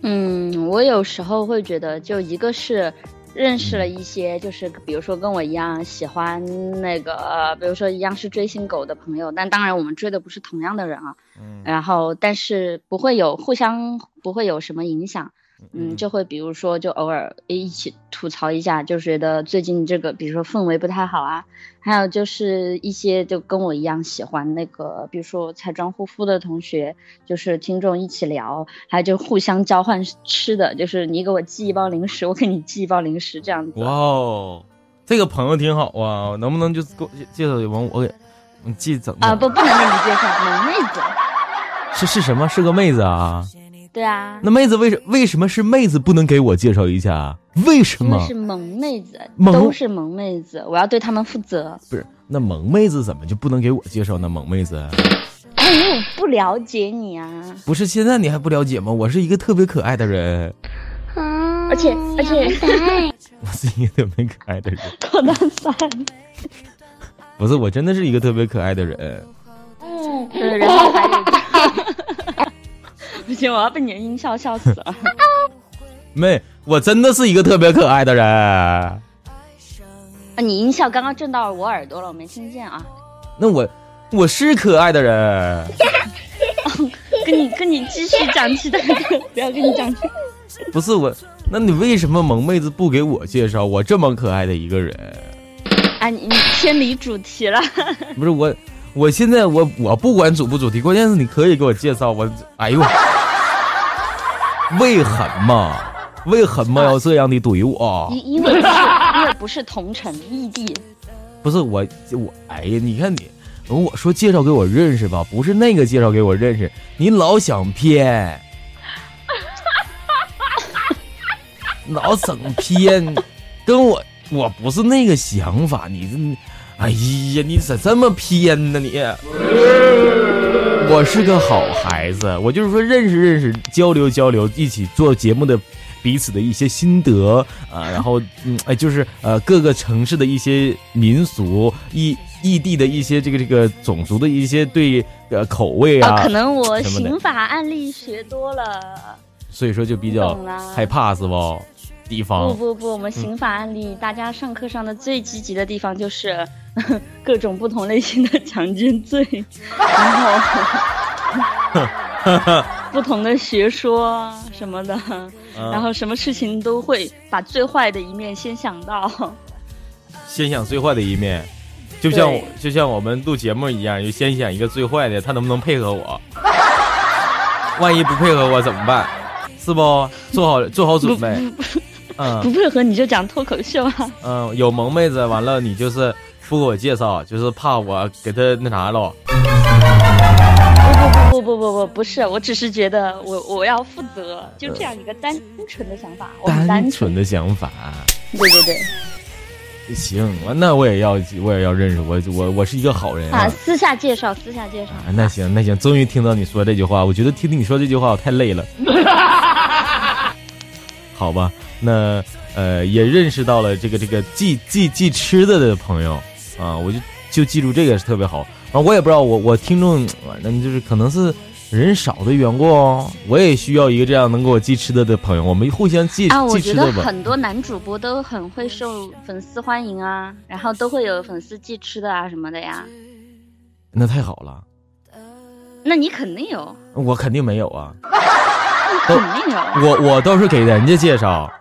嗯，我有时候会觉得，就一个是。认识了一些，就是比如说跟我一样喜欢那个，比如说一样是追星狗的朋友，但当然我们追的不是同样的人啊。嗯。然后，但是不会有互相不会有什么影响。嗯，就会比如说，就偶尔一起吐槽一下，就觉得最近这个，比如说氛围不太好啊。还有就是一些就跟我一样喜欢那个，比如说彩妆护肤的同学，就是听众一起聊，还有就互相交换吃的，就是你给我寄一包零食，我给你寄一包零食，这样子。哇哦，这个朋友挺好啊，能不能就给我介绍一帮我给你寄怎么？啊不，不能给你介绍，萌妹子。是是什么？是个妹子啊。对啊，那妹子为什为什么是妹子不能给我介绍一下？为什么？是萌妹子，都是萌妹子，我要对他们负责。不是，那萌妹子怎么就不能给我介绍呢？萌妹子，哎，因为我不了解你啊。不是，现在你还不了解吗？我是一个特别可爱的人，而且而且，我是一个特别可爱的人。可难烦。不是，我真的是一个特别可爱的人。嗯，然后还有。不行，我要被你的音效笑死了。妹，我真的是一个特别可爱的人。啊，你音效刚刚震到我耳朵了，我没听见啊。那我我是可爱的人。跟你跟你继续讲其他的，不要跟你讲。不是我，那你为什么萌妹子不给我介绍？我这么可爱的一个人。啊，你你偏离主题了。不是我，我现在我我不管主不主题，关键是你可以给我介绍我。哎呦。为什么？为什么要这样的怼我？因因为不是因为不是同城异地。不是我我哎呀，你看你，我说介绍给我认识吧，不是那个介绍给我认识，你老想偏，老整偏，跟我我不是那个想法，你这，哎呀，你咋这么偏呢你？我是个好孩子，我就是说认识认识，交流交流，一起做节目的彼此的一些心得啊，然后嗯哎，就是呃各个城市的一些民俗，异异地的一些这个这个种族的一些对呃口味啊，可能我刑法案例学多了，所以说就比较害怕是不？地方。不不不，我们刑法案例，大家上课上的最积极的地方就是 各种不同类型的强奸罪，然后 不同的学说什么的，然后什么事情都会把最坏的一面先想到，先想最坏的一面，就像就像我们录节目一样，就先想一个最坏的，他能不能配合我？万一不配合我怎么办？是不做好做好准备？嗯，不配合你就讲脱口秀啊。嗯，有萌妹子，完了你就是不给我介绍就是怕我给他那啥了不不不不不不不不是我只是觉得我我要负责就这样一个单纯的想法我单纯的想法对对对行那我也要我也要认识我我我是一个好人啊私下介绍私下介绍啊那行那行终于听到你说这句话我觉得听听你说这句话我太累了好吧那呃也认识到了这个这个寄寄寄吃的的朋友啊，我就就记住这个是特别好啊。我也不知道我我听众，反正就是可能是人少的缘故哦。我也需要一个这样能给我寄吃的的朋友，我们互相寄啊。我觉得很多男主播都很会受粉丝欢迎啊，然后都会有粉丝寄吃的啊什么的呀。那太好了。那你肯定有。我肯定没有啊。肯定有。我我倒是给人家介绍。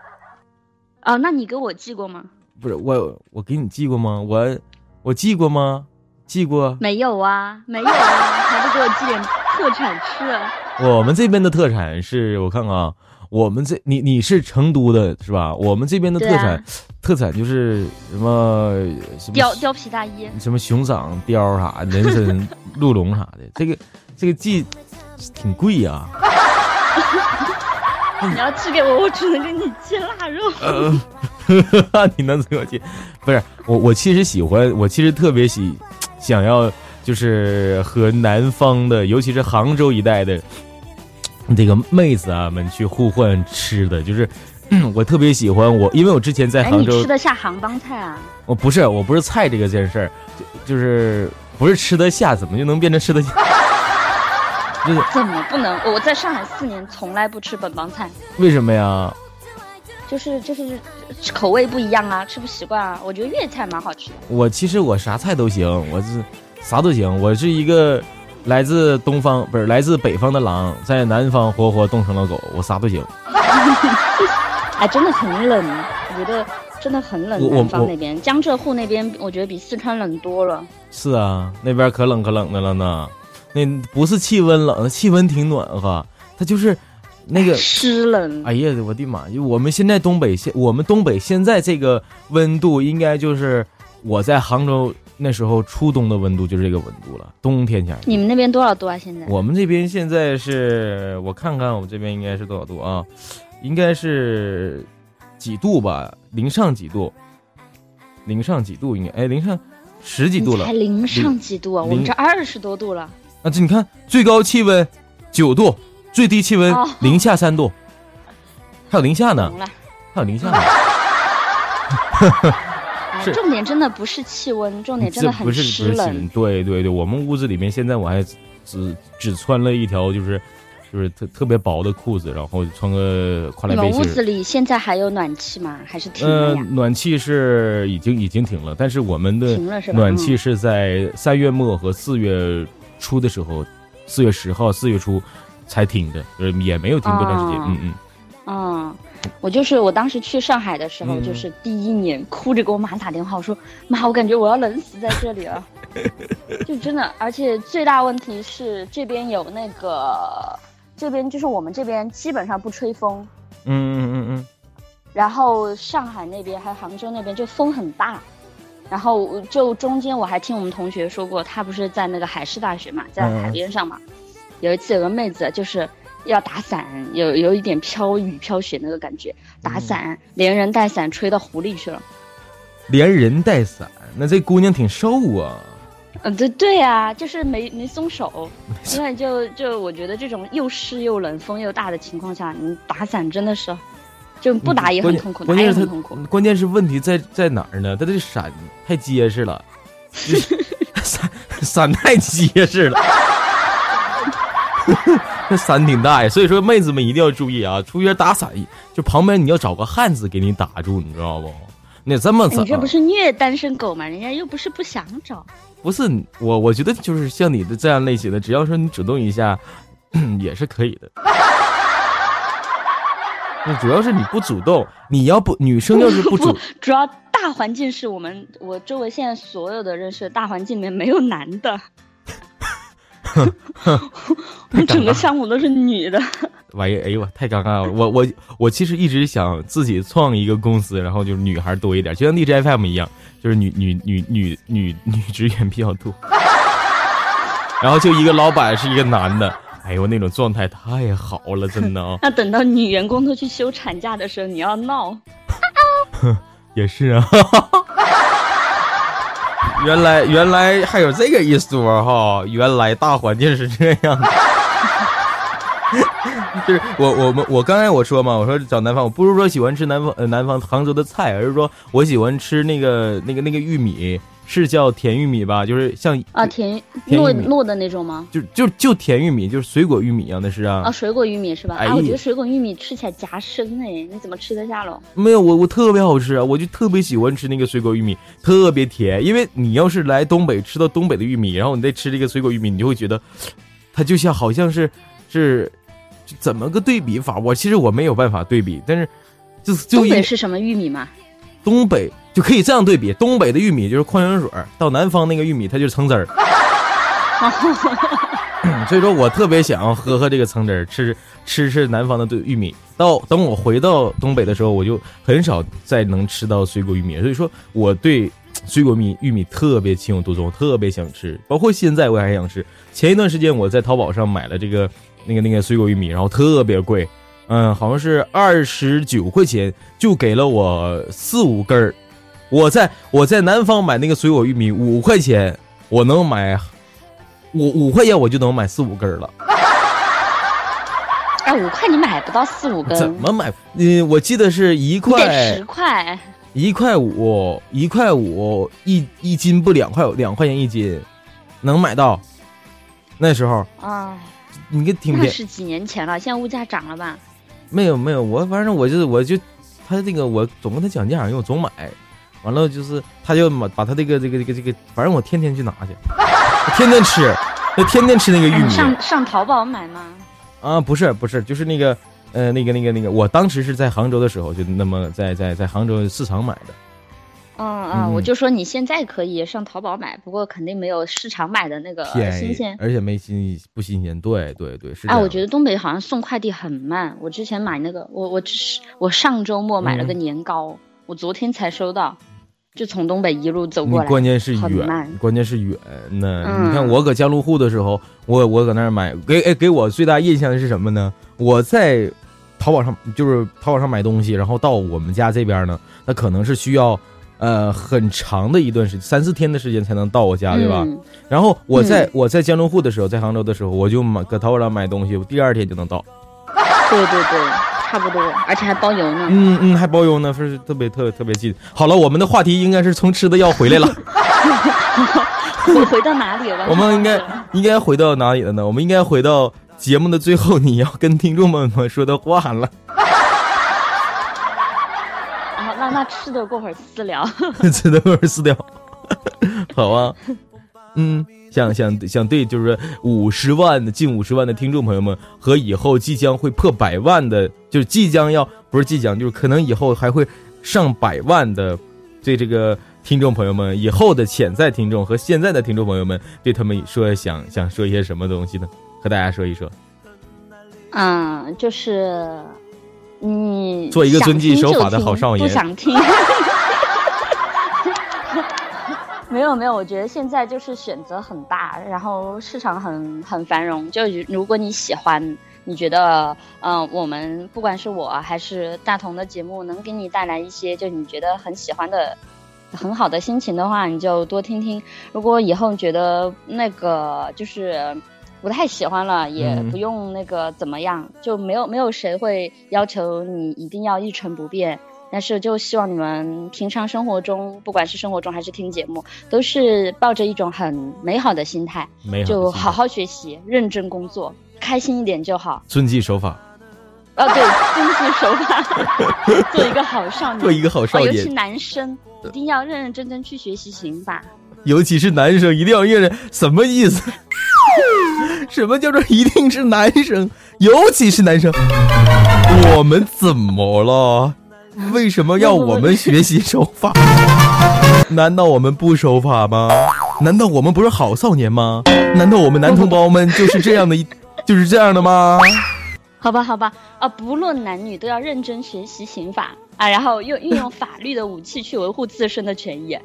哦，那你给我寄过吗？不是我，我给你寄过吗？我，我寄过吗？寄过？没有啊，没有啊，还不给我寄点特产吃？我们这边的特产是我看看啊，我们这你你是成都的是吧？我们这边的特产，特产就是什么什么貂貂皮大衣，什么熊掌、貂啥、人参、鹿茸啥的，这个这个寄挺贵呀。你要寄给我，我只能给你寄腊肉。你能给我寄？不是我，我其实喜欢，我其实特别喜，想要就是和南方的，尤其是杭州一带的这个妹子啊们去互换吃的，就是 我特别喜欢我，因为我之前在杭州吃得下杭帮菜啊？我不是，我不是菜这个件事儿，就就是不是吃得下，怎么就能变成吃得下？怎么不能？我在上海四年，从来不吃本帮菜。为什么呀？就是就是口味不一样啊，吃不习惯啊。我觉得粤菜蛮好吃的。我其实我啥菜都行，我是啥都行。我是一个来自东方不是来自北方的狼，在南方活活冻成了狗，我啥都行。哎，真的很冷，我觉得真的很冷。南方那边江浙沪那边，我觉得比四川冷多了。是啊，那边可冷可冷的了呢。那不是气温冷，气温挺暖和，它就是那个湿冷。哎呀，我的妈！就我们现在东北现，我们东北现在这个温度，应该就是我在杭州那时候初冬的温度，就是这个温度了。冬天前。你们那边多少度啊？现在？我们这边现在是我看看，我们这边应该是多少度啊？应该是几度吧？零上几度？零上几度？应该哎，零上十几度了。才零上几度啊？我们这二十多度了。啊，这你看，最高气温九度，最低气温零下三度，还有零下呢，还有零下呢。是重点真的不是气温，重点真的很湿冷。对对对，我们屋子里面现在我还只只穿了一条就是就是特特别薄的裤子，然后穿个跨栏背心。屋子里现在还有暖气吗？还是停了呀？暖气是已经已经停了，但是我们的暖气是在三月末和四月。出的时候，四月十号、四月初才停的，呃，也没有停多长时间。嗯嗯。嗯，我就是我当时去上海的时候，就是第一年，哭着给我妈打电话，我说妈，我感觉我要冷死在这里了。就真的，而且最大问题是这边有那个，这边就是我们这边基本上不吹风。嗯嗯嗯嗯。然后上海那边还有杭州那边就风很大。然后就中间我还听我们同学说过，他不是在那个海事大学嘛，在海边上嘛。有一次有个妹子就是要打伞，有有一点飘雨飘雪那个感觉，打伞连人带伞吹到湖里去了。连人带伞，那这姑娘挺瘦啊。嗯，对对呀，就是没没松手。因为就就我觉得这种又湿又冷、风又大的情况下，你打伞真的是。就不打也很痛苦，关键是痛苦。关键是问题在在哪儿呢？他这伞太结实了，伞伞太结实了，这伞挺大呀。所以说，妹子们一定要注意啊！出去打伞，就旁边你要找个汉子给你打住，你知道不？你这么你这不是虐单身狗吗？人家又不是不想找。不是我，我觉得就是像你的这样类型的，只要说你主动一下，也是可以的。那主要是你不主动，你要不女生要是不主，主要大环境是我们我周围现在所有的认识的大环境里面没有男的，我们整个项目都是女的。玩意，哎呦我太尴尬了！我我我其实一直想自己创一个公司，然后就是女孩多一点，就像 D J F M 一样，就是女女女女女女职员比较多，然后就一个老板是一个男的。哎呦，那种状态太好了，真的啊！那等到女员工都去休产假的时候，你要闹。也是啊，原来原来还有这个一说哈，原来大环境是这样的。就是我我们我刚才我说嘛，我说找南方，我不是说喜欢吃南方呃南方杭州的菜，而是说我喜欢吃那个那个那个玉米。是叫甜玉米吧？就是像啊甜糯糯的那种吗？就就就甜玉米，就是水果玉米一样的是啊。啊，水果玉米是吧？啊，我觉得水果玉米吃起来夹生哎，你怎么吃得下喽？没有，我我特别好吃啊，我就特别喜欢吃那个水果玉米，特别甜。因为你要是来东北吃到东北的玉米，然后你再吃这个水果玉米，你就会觉得，它就像好像是是怎么个对比法？我其实我没有办法对比，但是就就东北是什么玉米吗？东北。就可以这样对比，东北的玉米就是矿泉水，到南方那个玉米它就是橙汁儿。所以说我特别想喝喝这个橙汁儿，吃吃吃南方的对玉米。到等我回到东北的时候，我就很少再能吃到水果玉米。所以说我对水果米玉米特别情有独钟，特别想吃。包括现在我还想吃。前一段时间我在淘宝上买了这个那个那个水果玉米，然后特别贵，嗯，好像是二十九块钱就给了我四五根儿。我在我在南方买那个水果玉米五块钱，我能买五五块钱我就能买四五根了。哎，五块你买不到四五根。怎么买？嗯，我记得是一块十块，一块五，一块五一一斤不两块两块钱一斤，能买到。那时候啊，你给挺那是几年前了，现在物价涨了吧？没有没有，我反正我就我就他这个我总跟他讲价，因为我总买，完了就是他就把把他这个这个这个这个，反正我天天去拿去，天天吃，就天天吃那个玉米。上上淘宝买吗？啊，不是不是，就是那个呃那个那个那个，我当时是在杭州的时候，就那么在在在杭州市场买的。嗯嗯，我就说你现在可以上淘宝买，不过肯定没有市场买的那个新鲜，而且没新不新鲜。对对对，是。哎，我觉得东北好像送快递很慢。我之前买那个，我我只是我上周末买了个年糕，我昨天才收到，就从东北一路走过来。关键是远，关键是远。那你看我搁江路户的时候，我我搁那儿买，给哎给我最大印象的是什么呢？我在淘宝上就是淘宝上买东西，然后到我们家这边呢，那可能是需要。呃，很长的一段时间，三四天的时间才能到我家，对吧？然后我在我在江浙沪的时候，在杭州的时候，我就买搁淘宝上买东西，我第二天就能到。对对对，差不多，而且还包邮呢。嗯嗯，还包邮呢，是特别特特别近。好了，我们的话题应该是从吃的要回来了。我回到哪里了？我们应该应该回到哪里了呢？我们应该回到节目的最后，你要跟听众们们说的话了。那吃的过会儿私聊，吃的过会儿私聊，好啊，嗯，想想想对，就是五十万的近五十万的听众朋友们和以后即将会破百万的，就是即将要不是即将，就是可能以后还会上百万的，对这个听众朋友们，以后的潜在听众和现在的听众朋友们，对他们说想想说一些什么东西呢？和大家说一说。嗯，就是。你做一个遵纪守法的好少爷，不想听。没有没有，我觉得现在就是选择很大，然后市场很很繁荣。就如果你喜欢，你觉得嗯，我们不管是我还是大同的节目，能给你带来一些就你觉得很喜欢的、很好的心情的话，你就多听听。如果以后觉得那个就是。不太喜欢了，也不用那个怎么样，就没有没有谁会要求你一定要一成不变。但是就希望你们平常生活中，不管是生活中还是听节目，都是抱着一种很美好的心态，就好好学习，认真工作，开心一点就好。遵纪守法。哦，对，遵纪守法，做一个好少年，做一个好少年。尤其男生一定要认认真真去学习刑法。尤其是男生一定要认认，什么意思？什么叫做一定是男生？尤其是男生，我们怎么了？为什么要我们学习守法？难道我们不守法吗？难道我们不是好少年吗？难道我们男同胞们就是这样的一，就是这样的吗？好吧，好吧，啊，不论男女都要认真学习刑法啊，然后用运用法律的武器去维护自身的权益。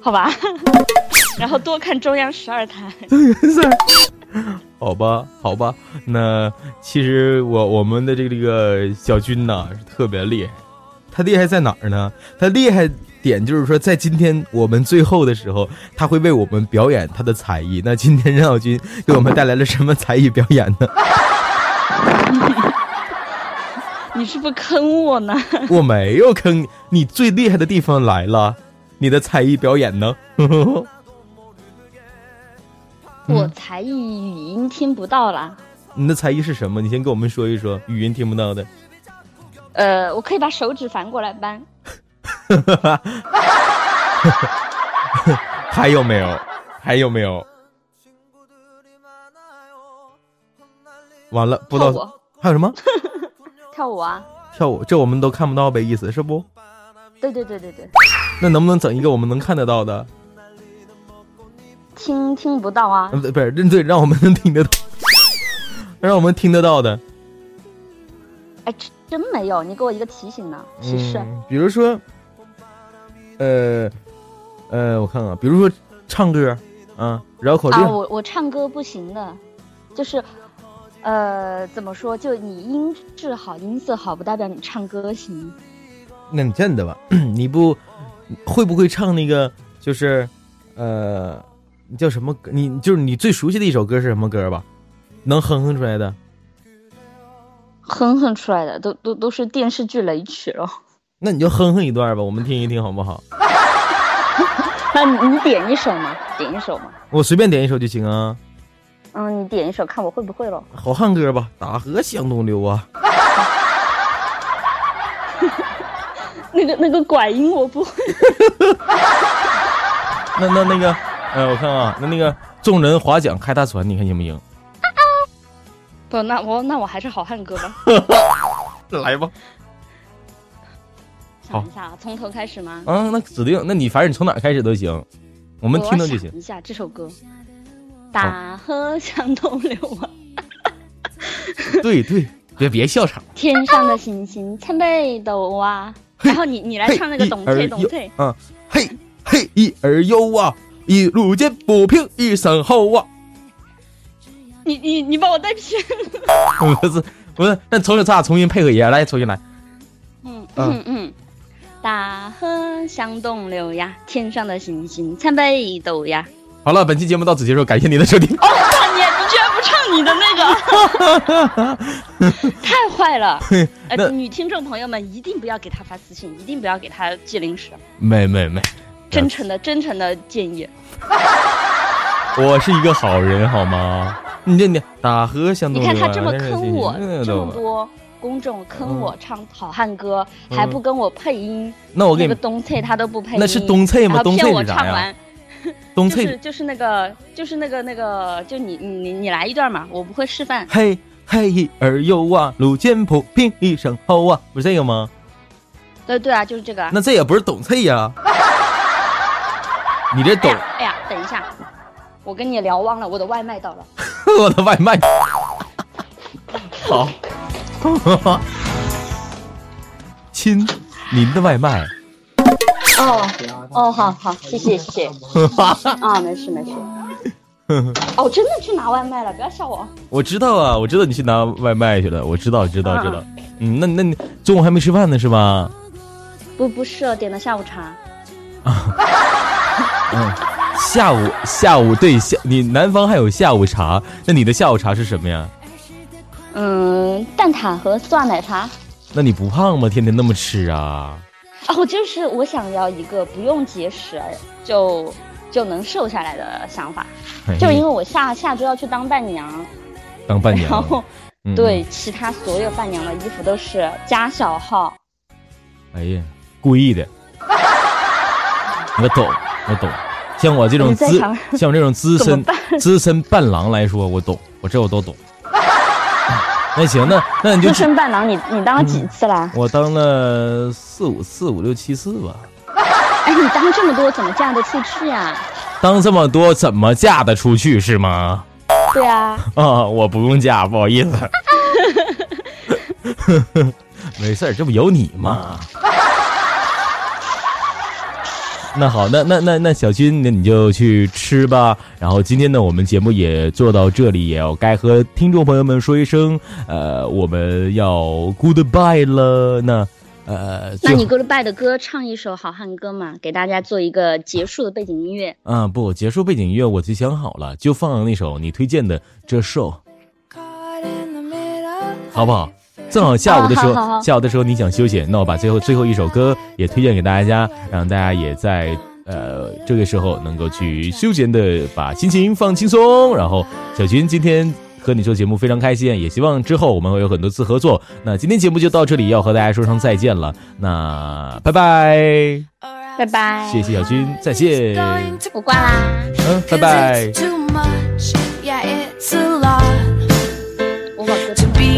好吧，然后多看中央十二台。好吧，好吧，那其实我我们的这个这个小军呐是特别厉害，他厉害在哪儿呢？他厉害点就是说，在今天我们最后的时候，他会为我们表演他的才艺。那今天任小军给我们带来了什么才艺表演呢？你是不是坑我呢？我没有坑你，你最厉害的地方来了。你的才艺表演呢？我才艺语音听不到啦。你的才艺是什么？你先跟我们说一说，语音听不到的。呃，我可以把手指反过来扳。还有没有？还有没有？完了，不知道还有什么？跳舞啊！跳舞，这我们都看不到呗，意思是不？对对对对对。那能不能整一个我们能看得到的？听听不到啊？不不是认对，让我们能听得到，让我们听得到的。哎，真没有，你给我一个提醒呢，提示。比如说，呃呃，我看看，比如说唱歌啊，绕口令。啊，我我唱歌不行的，就是呃，怎么说？就你音质好，音色好，不代表你唱歌行。那你真的吧？你不？会不会唱那个？就是，呃，叫什么歌？你就是你最熟悉的一首歌是什么歌吧？能哼哼出来的？哼哼出来的，都都都是电视剧雷曲了。那你就哼哼一段吧，我们听一听好不好？那你点一首嘛，点一首嘛。我随便点一首就行啊。嗯，你点一首，看我会不会了。好汉歌吧，大河向东流啊。那个那个拐音我不会。那那那个，呃，我看啊，那那个众人划桨开大船，你看行不行？不，那我那我还是好汉歌吧。来吧。想一下啊，从头开始吗？啊，那指定，那你反正你从哪开始都行，我们听到就行。一下这首歌，大河向东流啊。对对，别别笑场。天上的星星参北斗啊，然后你你来唱那个懂翠懂翠。嗯，嘿嘿一儿游啊，一路见不平一声吼啊。你你你把我带偏了。不是不是，那重新咱俩重新配合一下，来重新来。嗯嗯嗯。大河向东流呀，天上的星星参北斗呀。好了，本期节目到此结束，感谢您的收听。哦，你你居然不唱你的那个，太坏了！呃，女听众朋友们一定不要给他发私信，一定不要给他寄零食。没没没，真诚的真诚的建议。我是一个好人，好吗？你这你大河向东流，你看他这么坑我，这么多。公众坑我唱好汉歌，还不跟我配音。那我给你个东翠他都不配音。那是东翠吗？东翠我唱完。东翠就是就是那个就是那个那个，就你你你你来一段嘛，我不会示范。嘿嘿儿游啊，路见不平一声吼啊，不是这个吗？对对啊，就是这个。那这也不是董翠呀。你这抖？哎呀，等一下，我跟你聊忘了，我的外卖到了。我的外卖。好。亲，您的外卖。哦哦，好好，谢谢谢谢。啊，没事没事。哦，真的去拿外卖了，不要笑我。我知道啊，我知道你去拿外卖去了，我知道知道知道。嗯，那那你中午还没吃饭呢是吧？不不是，点的下午茶。啊。嗯，下午下午对下，你南方还有下午茶，那你的下午茶是什么呀？嗯，蛋挞和酸奶茶。那你不胖吗？天天那么吃啊？哦，就是我想要一个不用节食就就能瘦下来的想法。就因为我下下周要去当伴娘。当伴娘。然后，对其他所有伴娘的衣服都是加小号。哎呀，故意的。我懂，我懂。像我这种资，像我这种资深 资深伴郎来说，我懂，我这我都懂。那行，那那你就资深伴郎，你你当了几次啦？我当了四五四，五六七次吧。哎，你当这么多，怎么嫁得出去啊？当这么多，怎么嫁得出去是吗？对啊。啊，我不用嫁，不好意思。没事这不有你吗？那好，那那那那小军，那你就去吃吧。然后今天呢，我们节目也做到这里，也要该和听众朋友们说一声，呃，我们要 goodbye 了。那呃，那你 goodbye 的歌唱一首好汉歌嘛，给大家做一个结束的背景音乐。嗯，不，结束背景音乐我就想好了，就放那首你推荐的这首，好不好？正好下午的时候，下午的时候你想休息，那我把最后最后一首歌也推荐给大家，让大家也在呃这个时候能够去休闲的把心情放轻松。然后小军今天和你做节目非常开心，也希望之后我们会有很多次合作。那今天节目就到这里，要和大家说声再见了。那拜拜，拜拜，谢谢小军，再见，我挂啦，嗯，拜拜。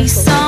show